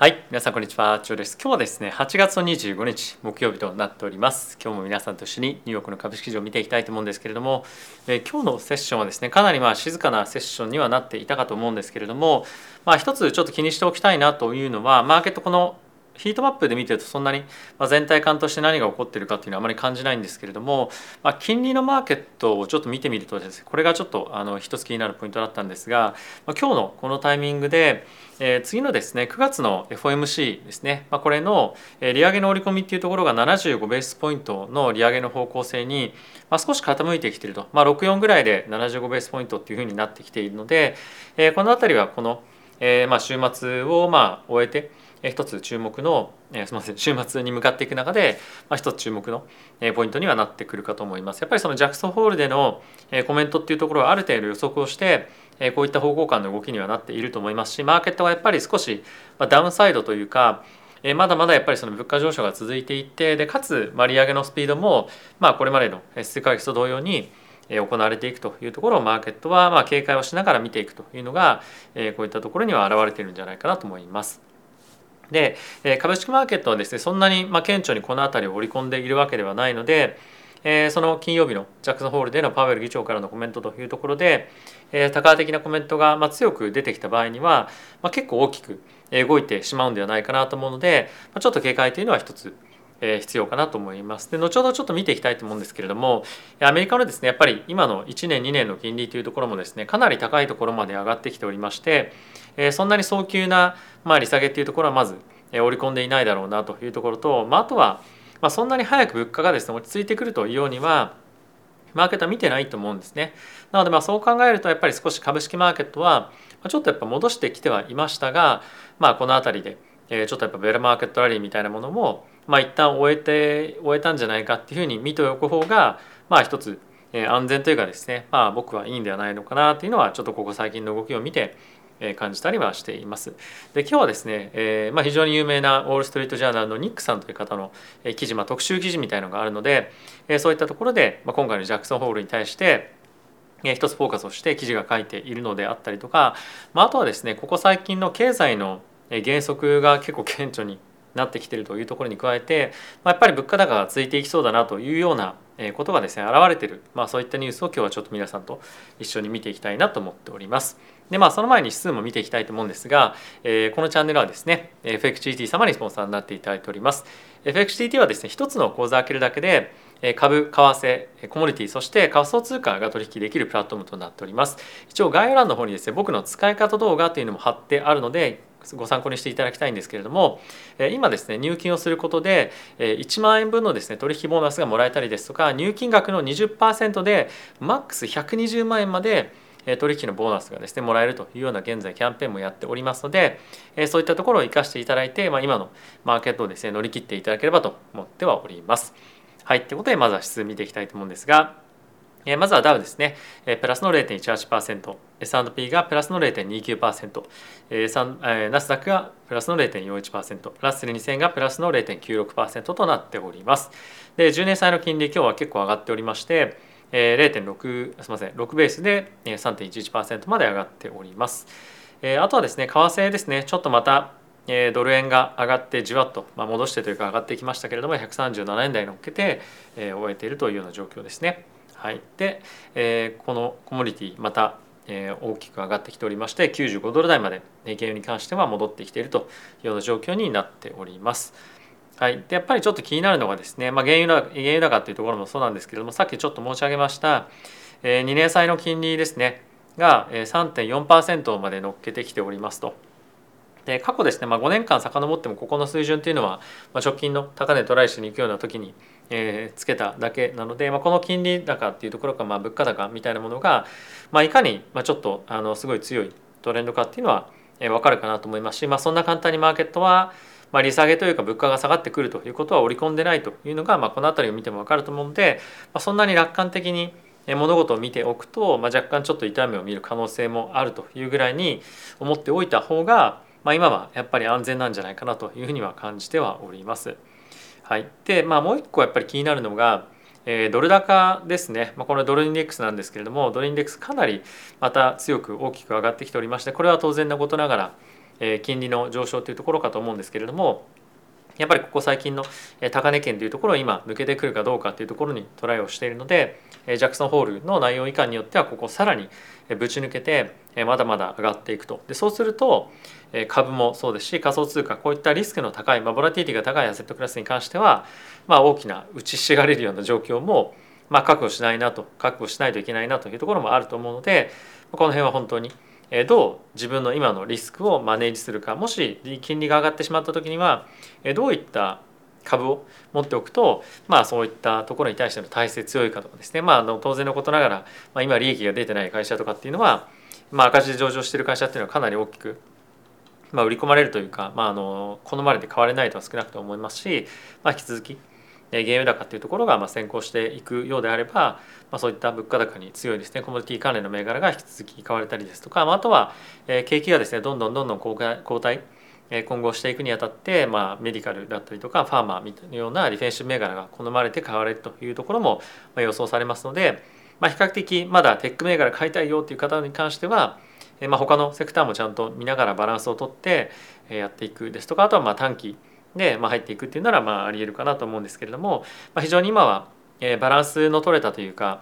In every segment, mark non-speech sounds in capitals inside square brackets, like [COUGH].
はい皆さんこんにちはチョです。今日はですね8月25日木曜日となっております。今日も皆さんと一緒にニューヨークの株式市場を見ていきたいと思うんですけれども、えー、今日のセッションはですねかなりまあ静かなセッションにはなっていたかと思うんですけれどもまあ一つちょっと気にしておきたいなというのはマーケットこのヒートマップで見てるとそんなに、全体感として何が起こっているかっていうのはあまり感じないんですけれども、まあ、金利のマーケットをちょっと見てみるとですねこれがちょっとあの一つ気になるポイントだったんですが、まあ、今日のこのタイミングで、えー、次のですね9月の FOMC ですね、まあ、これの利上げの織り込みっていうところが75ベースポイントの利上げの方向性に、まあ、少し傾いてきていると、まあ、64ぐらいで75ベースポイントっていうふうになってきているので、えー、この辺りはこの、えー、まあ週末をまあ終えてえ一つ注目の、えー、すみません [LAUGHS] 週末に向かっていく中で、まあ、一つ注目の、えー、ポイントにはなってくるかと思います。やっぱりそのジャクソンホールでの、えー、コメントっていうところはある程度予測をして、えー、こういった方向感の動きにはなっていると思いますしマーケットはやっぱり少し、まあ、ダウンサイドというかえまだまだやっぱりその物価上昇が続いていてでかつ利上げのスピードも、まあ、これまでの数ヶ月と同様に行われていくというところをマーケットはま警戒をしながら見ていくというのがこういったところには表れているんじゃないかなと思います。で株式マーケットはですねそんなにま顕著にこの辺りを織り込んでいるわけではないのでえその金曜日のジャクソンホールでのパウエル議長からのコメントというところで、え高的なコメントがま強く出てきた場合には、ま結構大きく動いてしまうんではないかなと思うので、まちょっと警戒というのは一つ必要かなと思います。で後ほどちょっと見ていきたいと思うんですけれどもアメリカのですねやっぱり今の1年2年の金利というところもですねかなり高いところまで上がってきておりまして、えそんなに早急な、まあ、利下げっていうところはまず織り込んでいないだろうなというところと、まあ、あとは、まあ、そんなに早く物価がですね落ち着いてくるというようにはマーケットは見てないと思うんですね。なのでまあそう考えるとやっぱり少し株式マーケットはちょっとやっぱ戻してきてはいましたが、まあ、この辺りでちょっとやっぱベルマーケットラリーみたいなものもまあ一旦終えて終えたんじゃないかっていうふうに見ておく方がまあ一つ安全というかですねまあ僕はいいんではないのかなっていうのはちょっとここ最近の動きを見て感じたりはしています。で今日はですね、えーまあ、非常に有名なウォール・ストリート・ジャーナルのニックさんという方の記事、まあ、特集記事みたいのがあるので、え、そういったところで、まあ、今回のジャクソンホールに対してえ一つフォーカスをして記事が書いているのであったりとか、まあ、あとはですねここ最近の経済の原則が結構顕著になってきているというところに加えて、まあ、やっぱり物価高が続いていきそうだなというようなことがですね現れてる、まあ、そういったニュースを今日はちょっと皆さんと一緒に見ていきたいなと思っております。でまあその前に指数も見ていきたいと思うんですが、えー、このチャンネルはですね FXGT 様にスポンサーになっていただいております FXGT はですね一つの口座を開けるだけで株、為替、コモディティ、そして仮想通貨が取引できるプラットフォームとなっております。一応概要欄の方にですね、僕の使い方動画というのも貼ってあるので、ご参考にしていただきたいんですけれども今ですね入金をすることで1万円分のですね取引ボーナスがもらえたりですとか入金額の20%でマックス120万円まで取引のボーナスがですねもらえるというような現在キャンペーンもやっておりますのでそういったところを生かしていただいて、まあ、今のマーケットをですね乗り切っていただければと思ってはおります。はい、ということでまずは指数見ていきたいと思うんですがえまずはダウですね、えプラスの0.18%、S&P がプラスの0.29%、えナスダックがプラスの0.41%、ラッセル2000がプラスの0.96%となっております。で、10年債の金利、今日は結構上がっておりまして、え0.6、すみません、6ベースで3.11%まで上がっております。えあとはですね、為替ですね、ちょっとまたドル円が上がってじわっと、まあ、戻してというか上がってきましたけれども137円台に乗っけて、え終えているというような状況ですね。はい、で、えー、このコモディティまた、えー、大きく上がってきておりまして95ドル台まで原油に関しては戻ってきているというような状況になっております。はい、でやっぱりちょっと気になるのがですね、まあ、原油原油高というところもそうなんですけれどもさっきちょっと申し上げました、えー、2年債の金利ですねが3.4%まで乗っけてきておりますと。で過去ですね、まあ、5年間遡ってもここの水準というのは、まあ、直近の高値トライしに行くような時にえ、つけただけなので、まあ、この金利高っていうところか、まあ、物価高みたいなものが、まあ、いかに、まあ、ちょっとあのすごい強いトレンドかっていうのは、えー、分かるかなと思いますし、まあ、そんな簡単にマーケットは、まあ、利下げというか物価が下がってくるということは織り込んでないというのが、まあ、この辺りを見ても分かると思うので、まあ、そんなに楽観的に物事を見ておくと、まあ、若干ちょっと痛みを見る可能性もあるというぐらいに思っておいた方が、まあ、今はやっぱり安全なんじゃないかなというふうには感じてはおります。はい、で、まあ、もう一個やっぱり気になるのが、えー、ドル高ですね、まあ、これドルインデックスなんですけれどもドルインデックスかなりまた強く大きく上がってきておりましてこれは当然なことながらえ、金利の上昇というところかと思うんですけれどもやっぱりここ最近の高値圏というところを今抜けてくるかどうかというところにトライをしているのでジャクソンホールの内容以下によってはここさらにぶち抜けてまだまだ上がっていくと。でそうすると株もそうですし仮想通貨こういったリスクの高い、まあ、ボラティティが高いアセットクラスに関しては、まあ、大きな打ちひしがれるような状況も、まあ、確保しないなと確保しないといけないなというところもあると思うのでこの辺は本当にどう自分の今のリスクをマネージするかもし金利が上がってしまった時にはどういった株を持っておくと、まあ、そういったところに対しての体制強いかとかですね、まあ、の当然のことながら、まあ、今利益が出てない会社とかっていうのは、まあ、赤字で上場してる会社っていうのはかなり大きく、まあ、売り込まれるというか、まあ、あの好まれて買われないとは少なくと思いますし、まあ、引き続き原油高っていうところがまあ先行していくようであれば、まあ、そういった物価高に強いですねコモディティ関連の銘柄が引き続き買われたりですとか、まあ、あとは景気がですねどんどんどんどん後退今後していくにあたって、まあ、メディカルだったりとかファーマーみたいなようなディフェンシブ銘柄が好まれて買われるというところも予想されますので、まあ、比較的まだテック銘柄買いたいよという方に関しては、まあ、他のセクターもちゃんと見ながらバランスをとってやっていくですとかあとはまあ短期で、まあ、入っていくっていうならまあありえるかなと思うんですけれども、まあ、非常に今はえバランスの取れたというか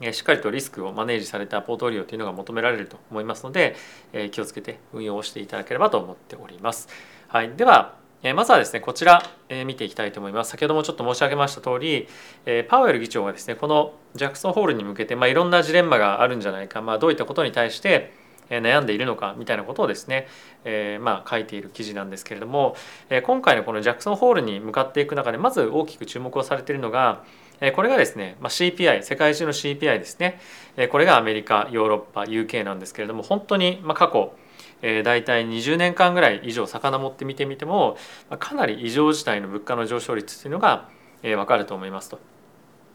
えしっかりとリスクをマネージされたポートフォリオというのが求められると思いますのでえ気をつけて運用をしていただければと思っております。はい、ではまずはですねこちら見ていきたいと思います先ほどもちょっと申し上げました通りパウエル議長がですねこのジャクソンホールに向けて、まあ、いろんなジレンマがあるんじゃないか、まあ、どういったことに対して悩んでいるのかみたいなことをですね、えー、まあ書いている記事なんですけれども、え今回のこのジャクソンホールに向かっていく中でまず大きく注目をされているのがこれがですね、まあ、CPI 世界中の CPI ですねこれがアメリカヨーロッパ UK なんですけれども本当にま過去大体20年間ぐらい以上遡って見てみてもかなり異常事態の物価の上昇率というのが分かると思いますと。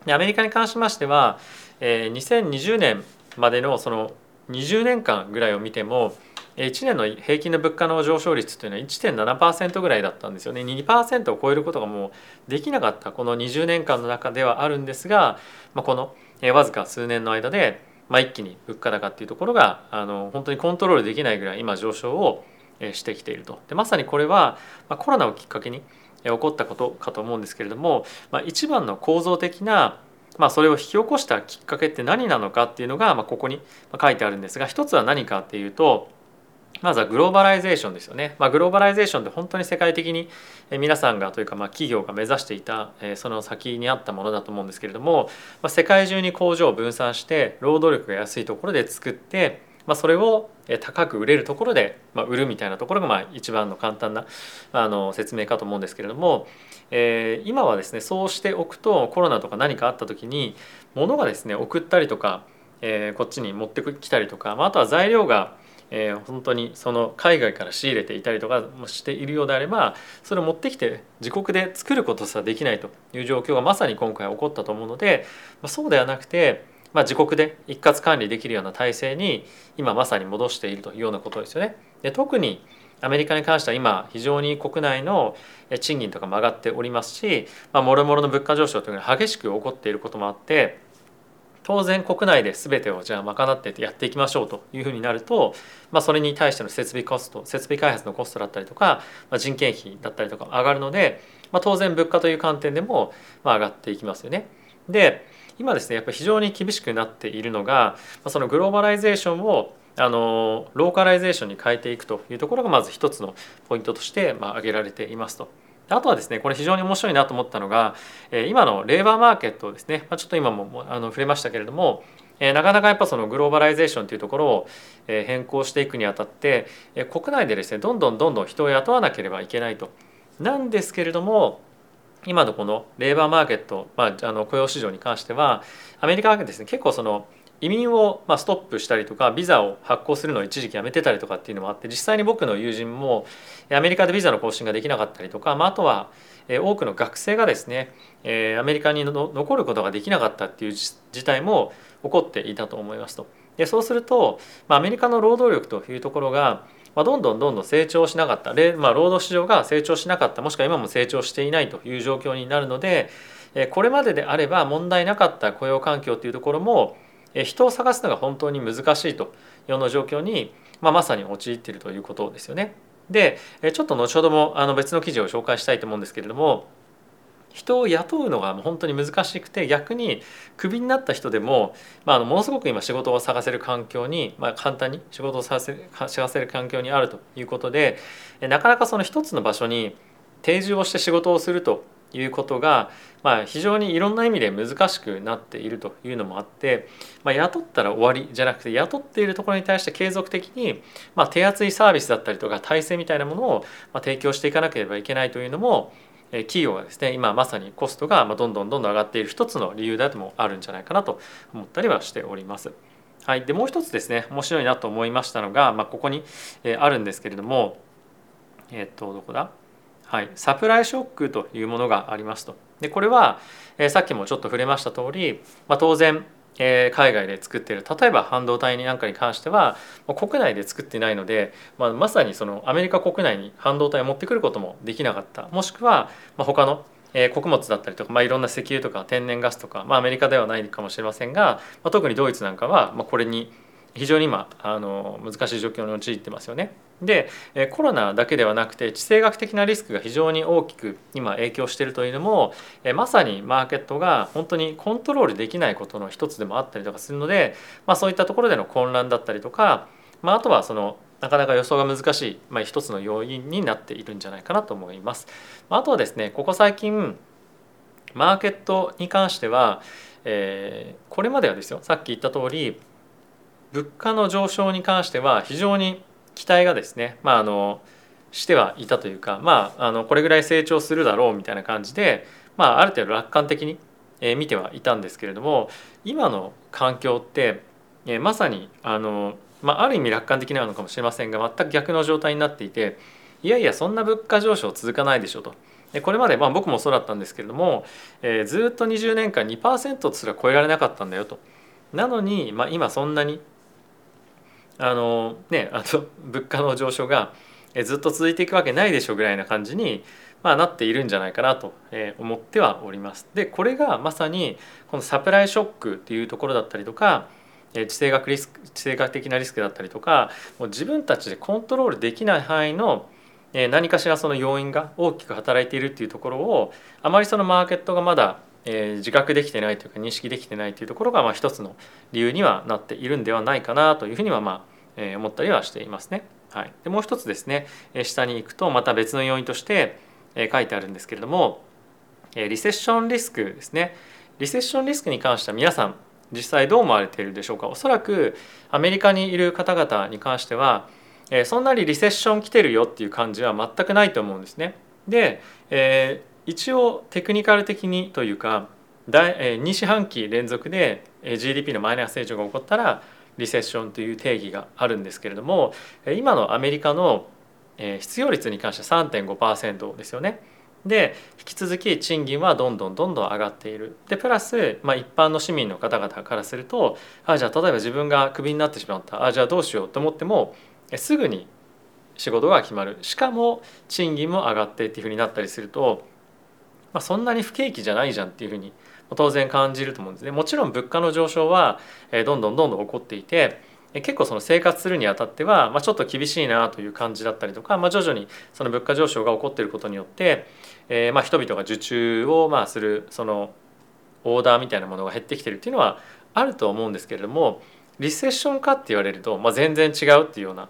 アメリカに関しましては2020年までのその20年間ぐらいを見ても1年の平均の物価の上昇率というのは1.7%ぐらいだったんですよね。2%を超えることがもうできなかったこの20年間の中ではあるんですが、まあ、このわずか数年の間で、まあ、一気に物価高っていうところがあの本当にコントロールできないぐらい今上昇をしてきていると。でまさにこれは、まあ、コロナをきっかけに起こったことかと思うんですけれども、まあ、一番の構造的なまあ、それを引き起こしたきっかけって何なのかっていうのが、まあ、ここに書いてあるんですが一つは何かっていうとまずは globalization ですよね。まあ、 globalization って本当に世界的に皆さんがというかまあ企業が目指していたその先にあったものだと思うんですけれども、まあ、世界中に工場を分散して労働力が安いところで作って、まあ、それを高く売れるところで、まあ、売るみたいなところがまあ一番の簡単なあの説明かと思うんですけれども、えー、今はですねそうしておくとコロナとか何かあった時に物がですね送ったりとか、えー、こっちに持ってきたりとか、まあ、あとは材料がえー、本当にその海外から仕入れていたりとかしているようであればそれを持ってきて自国で作ることさできないという状況がまさに今回起こったと思うので、まあ、そうではなくて、まあ、自国で一括管理できるような体制に今まさに戻しているというようなことですよね。で特にアメリカに関しては今非常に国内の賃金とかも上がっておりますし、まあ、もろもろの物価上昇というのが激しく起こっていることもあって当然国内で全てをじゃあ賄ってやっていきましょうというふうになると、まあ、それに対しての設備コスト設備開発のコストだったりとか、まあ、人件費だったりとか上がるので、まあ、当然物価という観点でもまあ上がっていきますよね。で今ですねやっぱり非常に厳しくなっているのがその globalization をあの localization に変えていくというところがまず一つのポイントとしてまあ挙げられていますと。あとはですねこれ非常に面白いなと思ったのが今の labor market ですねちょっと今もあの触れましたけれどもなかなかやっぱその globalization というところを変更していくにあたって国内でですねどんどんどんどん人を雇わなければいけないと。なんですけれども今のこのレーバーマーケット、まあ、あの雇用市場に関してはアメリカはですね結構その移民をまストップしたりとかビザを発行するのを一時期やめてたりとかっていうのもあって実際に僕の友人もアメリカでビザの更新ができなかったりとか、まあ、あとは多くの学生がですねアメリカに残ることができなかったっていう事態も起こっていたと思いますと。でそうすると、まあ、アメリカの労働力というところが、まあ、どんどんどんどん成長しなかった、まあ、労働市場が成長しなかった。もしくは今も成長していないという状況になるのでこれまでであれば問題なかった雇用環境というところも人を探すのが本当に難しいと。いうような状況にまあ、まさに陥っているということですよね。でちょっと後ほどもあの別の記事を紹介したいと思うんですけれども人を雇うのが本当に難しくて逆にクビになった人でも、まあ、あのものすごく今仕事を探せる環境に、まあ、簡単に仕事を探せ探せる環境にあるということでなかなかその一つの場所に定住をして仕事をするということが、まあ、非常にいろんな意味で難しくなっているというのもあって、まあ、雇ったら終わりじゃなくて雇っているところに対して継続的に、まあ、手厚いサービスだったりとか体制みたいなものを提供していかなければいけないというのも企業がですね今まさにコストがどんどんどんどん上がっている一つの理由でもあるんじゃないかなと思ったりはしております。はい、でもう一つですね面白いなと思いましたのが、まあ、ここにあるんですけれどもえっ、とどこだ？はい、サプライショックというものがありますと。でこれは、え、さっきもちょっと触れました通り、まあ、当然、え、海外で作ってる。例えば半導体なんかに関しては国内で作ってないので、まあ、まさにそのアメリカ国内に半導体を持ってくることもできなかった。もしくは、ま、他のえ、穀物だったりとか、まあ、いろんな石油とか天然ガスとか、まあ、アメリカではないかもしれませんが、まあ、特にドイツなんかは、ま、これに非常に今あの難しい状況に陥ってますよね。でコロナだけではなくて地政学的なリスクが非常に大きく今影響しているというのもまさにマーケットが本当にコントロールできないことの一つでもあったりとかするので、まあ、そういったところでの混乱だったりとか、まあ、あとはそのなかなか予想が難しい、まあ、一つの要因になっているんじゃないかなと思います。あとはですねここ最近マーケットに関しては、えー、これまではですよさっき言った通り物価の上昇に関しては非常に期待がですね、まあ、あのしてはいたというか、まあ、あのこれぐらい成長するだろうみたいな感じで、まあ、ある程度楽観的に見てはいたんですけれども今の環境ってまさにあの、まあ、ある意味楽観的なのかもしれませんが全く逆の状態になっていていやいやそんな物価上昇続かないでしょと。これまで、まあ、僕もそうだったんですけれども、えー、ずっと20年間2%すら超えられなかったんだよと。なのに、まあ、今そんなにあのねあの物価の上昇がずっと続いていくわけないでしょぐらいな感じに、まあ、なっているんじゃないかなと思ってはおります。でこれがまさにこのサプライショックっていうところだったりとか地政学リスク地政学的なリスクだったりとかもう自分たちでコントロールできない範囲の何かしらその要因が大きく働いているっていうところをあまりそのマーケットがまだえー、自覚できてないというか認識できてないというところがまあ一つの理由にはなっているんではないかなというふうにはまあ、えー、思ったりはしていますね。はい、でもう一つですね下に行くとまた別の要因として書いてあるんですけれどもリセッションリスクですねリセッションリスクに関しては皆さん実際どう思われているでしょうか？おそらくアメリカにいる方々に関してはそんなにリセッション来てるよっていう感じは全くないと思うんですね。で、え一応テクニカル的にというか2四半期連続で GDP のマイナス成長が起こったらリセッションという定義があるんですけれども今のアメリカの失業率に関しては3.5%ですよね。で引き続き賃金はどんどんどんどん上がっている。でプラス、まあ、一般の市民の方々からするとあじゃあ例えば自分がクビになってしまったあじゃあどうしようと思ってもすぐに仕事が決まるしかも賃金も上がってっていうふうになったりするとまあ、そんなに不景気じゃないじゃんっていうふうに当然感じると思うんですね。もちろん物価の上昇はどんどんどんどん起こっていて結構その生活するにあたっては、まあ、ちょっと厳しいなという感じだったりとか、まあ、徐々にその物価上昇が起こっていることによって、えー、まあ人々が受注をまあするそのオーダーみたいなものが減ってきてるっていうのはあると思うんですけれどもリセッションかって言われると、まあ、全然違うっていうような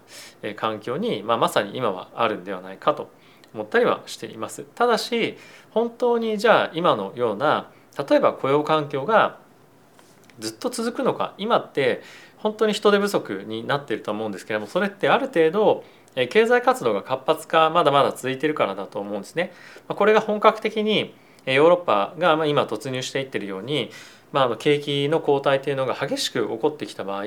環境に、まあ、まさに今はあるんではないかと思ったりはしています。ただし本当にじゃあ今のような例えば雇用環境がずっと続くのか今って本当に人手不足になっていると思うんですけれどもそれってある程度経済活動が活発化まだまだ続いているからだと思うんですね。これが本格的にヨーロッパが今突入していってるように、まあ、景気の後退というのが激しく起こってきた場合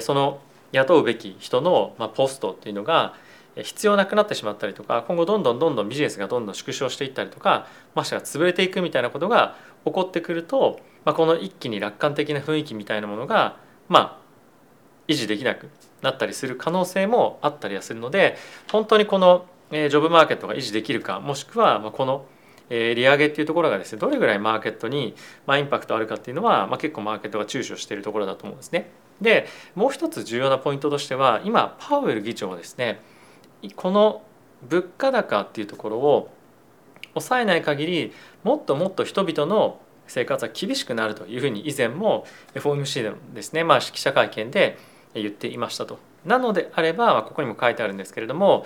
その雇うべき人のポストっていうのが必要なくなってしまったりとか今後どんどんどんどんビジネスがどんどん縮小していったりとかましては潰れていくみたいなことが起こってくると、まあ、この一気に楽観的な雰囲気みたいなものがまあ維持できなくなったりする可能性もあったりはするので本当にこのジョブマーケットが維持できるかもしくはこの利上げっていうところがですねどれぐらいマーケットにインパクトあるかっていうのは、まあ、結構マーケットが躊躇しているところだと思うんですね。でもう一つ重要なポイントとしては今パウエル議長はですねこの物価高っていうところを抑えない限りもっともっと人々の生活は厳しくなるというふうに以前も FOMC でもですね、まあ、記者会見で言っていましたと。なのであればここにも書いてあるんですけれども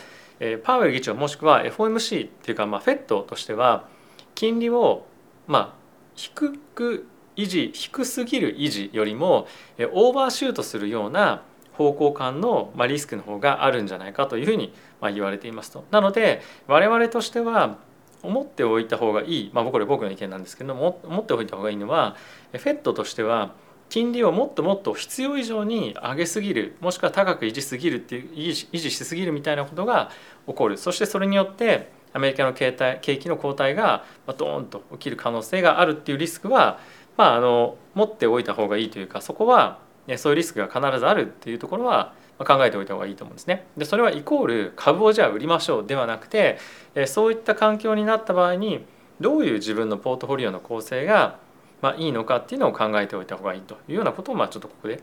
パウエル議長もしくは FOMC っていうかまあ FED としては金利をまあ低く維持低すぎる維持よりもオーバーシュートするような方向感のリスクの方があるんじゃないかというふうに言われていますと。なので我々としては思っておいた方がいい、まあ、これ僕の意見なんですけども思っておいた方がいいのは FED としては金利をもっともっと必要以上に上げすぎるもしくは高く維持すぎるっていう維持しすぎるみたいなことが起こるそしてそれによってアメリカの景気の後退がドーンと起きる可能性があるっていうリスクは、まあ、あの持っておいた方がいいというかそこはそういうリスクが必ずあるっていうところは考えておいた方がいいと思うんですね。でそれはイコール株をじゃあ売りましょうではなくてそういった環境になった場合にどういう自分のポートフォリオの構成がまあいいのかっていうのを考えておいた方がいいというようなことをまあちょっとここで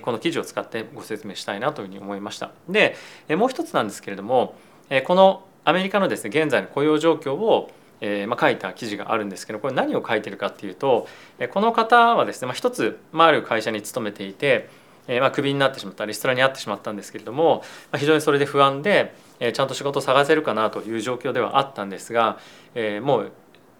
この記事を使ってご説明したいなというふうに思いました。でもう一つなんですけれどもこのアメリカのですね現在の雇用状況をえーまあ、書いた記事があるんですけどこれ何を書いてるかっていうとこの方はですね、まあ、一つ、まあ、ある会社に勤めていて、えーまあ、クビになってしまったリストラにあってしまったんですけれども、まあ、非常にそれで不安で、えー、ちゃんと仕事を探せるかなという状況ではあったんですが、えー、もう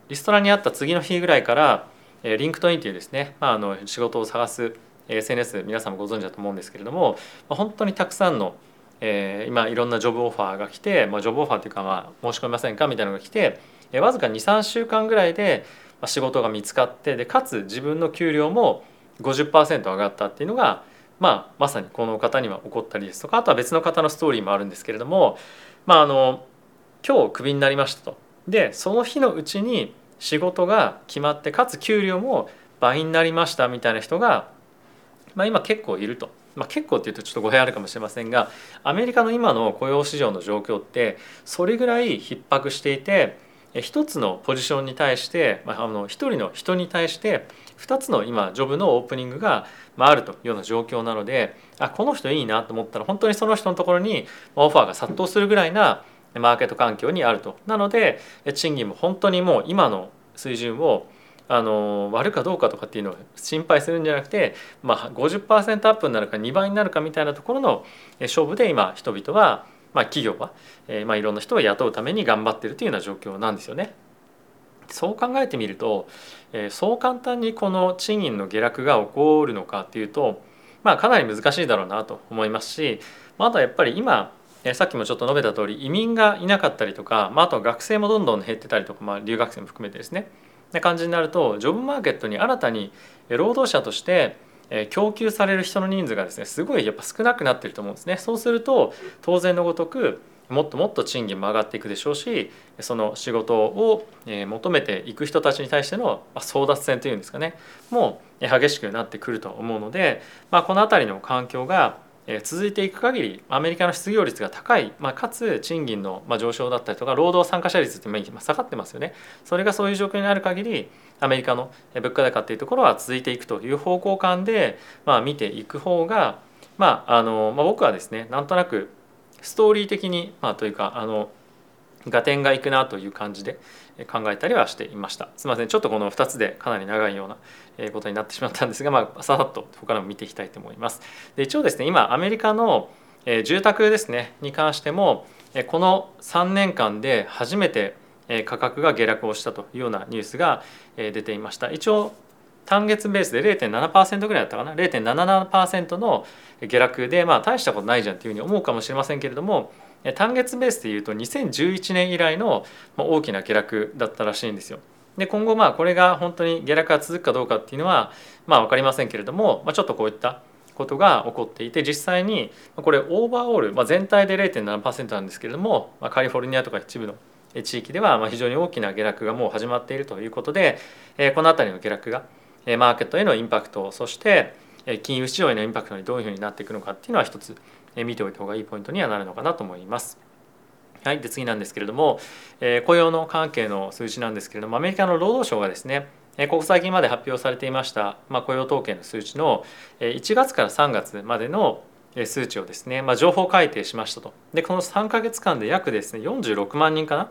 リストラにあった次の日ぐらいから、えー、 LinkedIn というですね、まあ、あの仕事を探す SNS 皆さんもご存知だと思うんですけれども、まあ、本当にたくさんのえー、今いろんな job offer が来て、まあ、 job offer というか、まあ、申し込みませんかみたいなのが来てわずか23週間ぐらいで仕事が見つかってでかつ自分の給料も50%上がったっていうのが、まあ、まさにこの方には起こったりですとかあとは別の方のストーリーもあるんですけれども、まあ、あの今日クビになりましたと。でその日のうちに仕事が決まってかつ給料も倍になりましたみたいな人が、まあ、今結構いると。まあ、結構っていうとちょっと語弊あるかもしれませんがアメリカの今の雇用市場の状況ってそれぐらい逼迫していて一つのポジションに対して、まあ、の一人の人に対して2つの今ジョブのオープニングがあるというような状況なのであこの人いいなと思ったら本当にその人のところにオファーが殺到するぐらいなマーケット環境にあると。なので賃金も本当にもう今の水準をあの割るかどうかとかっていうのを心配するんじゃなくて、まあ、50%アップになるか2倍になるかみたいなところの勝負で今人々はまあ、企業は、えー、まあいろんな人を雇うために頑張ってるというような状況なんですよね。そう考えてみると、えー、そう簡単にこの賃金の下落が起こるのかっていうと、まあ、かなり難しいだろうなと思いますしまだやっぱり今さっきもちょっと述べた通り移民がいなかったりとか、まあ、あと学生もどんどん減ってたりとか、まあ、留学生も含めてですねな感じになるとジョブマーケットに新たに労働者として供給される人の人数がですねすごいやっぱ少なくなってると思うんですね。そうすると当然のごとくもっともっと賃金も上がっていくでしょうしその仕事を求めていく人たちに対しての争奪戦というんですかねもう激しくなってくると思うので、まあ、この辺りの環境が続いていく限りアメリカの失業率が高い、まあ、かつ賃金の上昇だったりとか労働参加者率って今下がってますよね。それがそういう状況になる限りアメリカの物価高っていうところは続いていくという方向感で、まあ、見ていく方が、まああのまあ、僕はですねなんとなくストーリー的に、まあ、というかあの合点がいくなという感じで考えたりはしていました。すみません。ちょっとこの2つでかなり長いようなことになってしまったんですが、まあ、ささっと他のも見ていきたいと思います。で一応ですね今アメリカの住宅ですねに関してもこの3年間で初めて価格が下落をしたというようなニュースが出ていました。一応単月ベースで0.7%ぐらいだったかな？0.77%の下落でまあ大したことないじゃんというふうに思うかもしれませんけれども単月ベースでいうと2011年以来の大きな下落だったらしいんですよ。で今後まあこれが本当に下落が続くかどうかっていうのはまあ分かりませんけれども、まあ、ちょっとこういったことが起こっていて実際にこれオーバーオール、まあ、全体で0.7%なんですけれども、まあ、カリフォルニアとか一部の地域ではま非常に大きな下落がもう始まっているということでこの辺りの下落がマーケットへのインパクトそして金融市場へのインパクトにどういうふうになっていくのかっていうのは一つ見ておいた方がいいポイントにはなるのかなと思います。はい、で次なんですけれども、えー、雇用の関係の数字なんですけれどもアメリカの労働省がですねここ最近まで発表されていました、まあ、雇用統計の数値の1月から3月までの数値をですね、まあ、情報改定しましたとでこの3か月間で約ですね46万人かな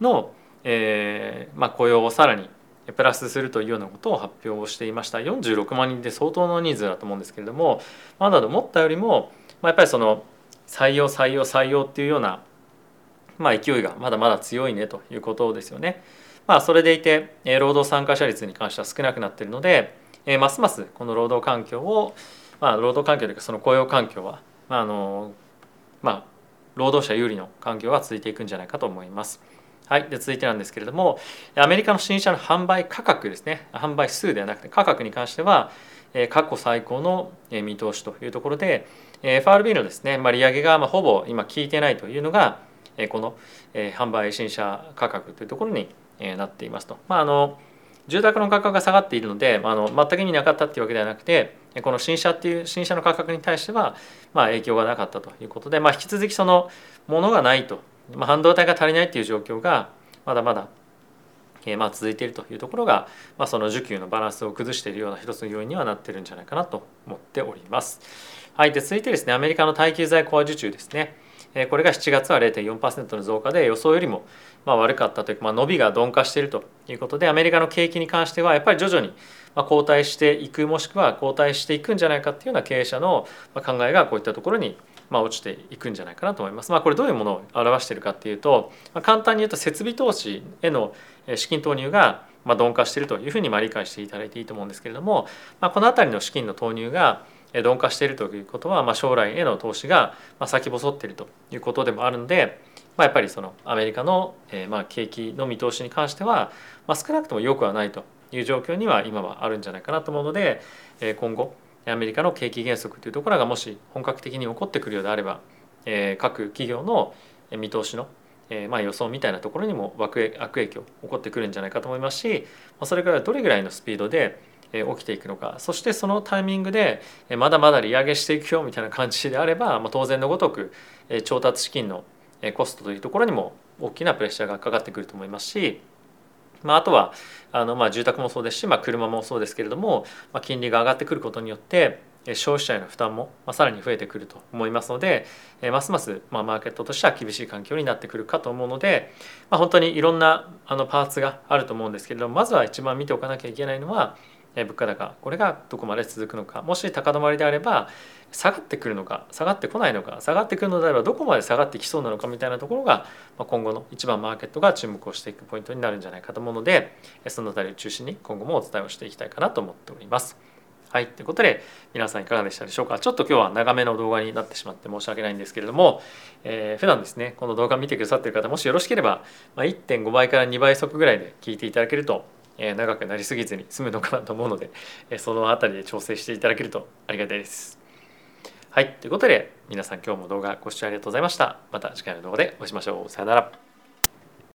の、えーまあ、雇用をさらにプラスするというようなことを発表していました46万人って相当の人数だと思うんですけれどもまだ思ったよりも、まあ、やっぱりその採用採用採用っていうような、まあ、勢いがまだまだ強いねということですよね。まあ、それでいて労働参加者率に関しては少なくなっているのでますますこの労働環境を、まあ、労働環境というかその雇用環境は、まああのまあ、労働者有利の環境は続いていくんじゃないかと思います。はい、で続いてなんですけれどもアメリカの新車の販売価格ですね販売数ではなくて価格に関しては過去最高の見通しというところで FRB のですね、まあ、利上げがまあほぼ今効いてないというのがこの販売新車価格というところになっていますと。まあ、あの住宅の価格が下がっているので、あの全く意味なかったっていうわけではなくてこの新車っていう新車の価格に対しては、まあ、影響がなかったということで、まあ、引き続きそのものがないとまあ、半導体が足りないっていう状況がまだまだ、えー、まあ続いているというところが、まあ、その需給のバランスを崩しているような一つの要因にはなってるんじゃないかなと思っております。はい、で続いてですねアメリカの耐久財コア受注ですね。これが7月は0.4%の増加で予想よりもまあ悪かったというか、まあ、伸びが鈍化しているということでアメリカの景気に関してはやっぱり徐々に後退していくもしくは後退していくんじゃないかっていうような経営者の考えがこういったところにまあ、落ちていくんじゃないかなと思います。まあ、これどういうものを表しているかっていうと、まあ、簡単に言うと設備投資への資金投入がまあ鈍化しているというふうにまあ理解していただいていいと思うんですけれども、まあ、この辺りの資金の投入が鈍化しているということは、まあ、将来への投資が先細っているということでもあるので、まあ、やっぱりそのアメリカの、え、まあ景気の見通しに関しては、まあ、少なくとも良くはないという状況には今はあるんじゃないかなと思うので、え、今後アメリカの景気減速というところがもし本格的に起こってくるようであれば、えー、各企業の見通しの、えー、まあ予想みたいなところにも悪影響起こってくるんじゃないかと思いますしそれからどれぐらいのスピードで起きていくのかそしてそのタイミングでまだまだ利上げしていくよみたいな感じであれば、まあ、当然のごとく調達資金のコストというところにも大きなプレッシャーがかかってくると思いますしまあ、あとはあのまあ住宅もそうですし、まあ、車もそうですけれども、まあ、金利が上がってくることによって消費者への負担もさらに増えてくると思いますのでますますまあマーケットとしては厳しい環境になってくるかと思うので、まあ、本当にいろんなあのパーツがあると思うんですけれどもまずは一番見ておかなきゃいけないのは物価高。これがどこまで続くのか。もし高止まりであれば下がってくるのか下がってこないのか下がってくるのであればどこまで下がってきそうなのかみたいなところが今後の一番マーケットが注目をしていくポイントになるんじゃないかと思うのでその辺りを中心に今後もお伝えをしていきたいかなと思っております。はい、ということで皆さんいかがでしたでしょうか。ちょっと今日は長めの動画になってしまって申し訳ないんですけれども、えー、普段ですねこの動画見てくださってる方もしよろしければ、ま、1.5倍から2倍速ぐらいで聞いていただけるとえ長くなりすぎずに済むのかなと思うので、[LAUGHS] えその辺りで調整していただけるとありがたいです。はい、ということで皆さん今日も動画ご視聴ありがとうございました。また次回の動画でお会いしましょう。さよなら。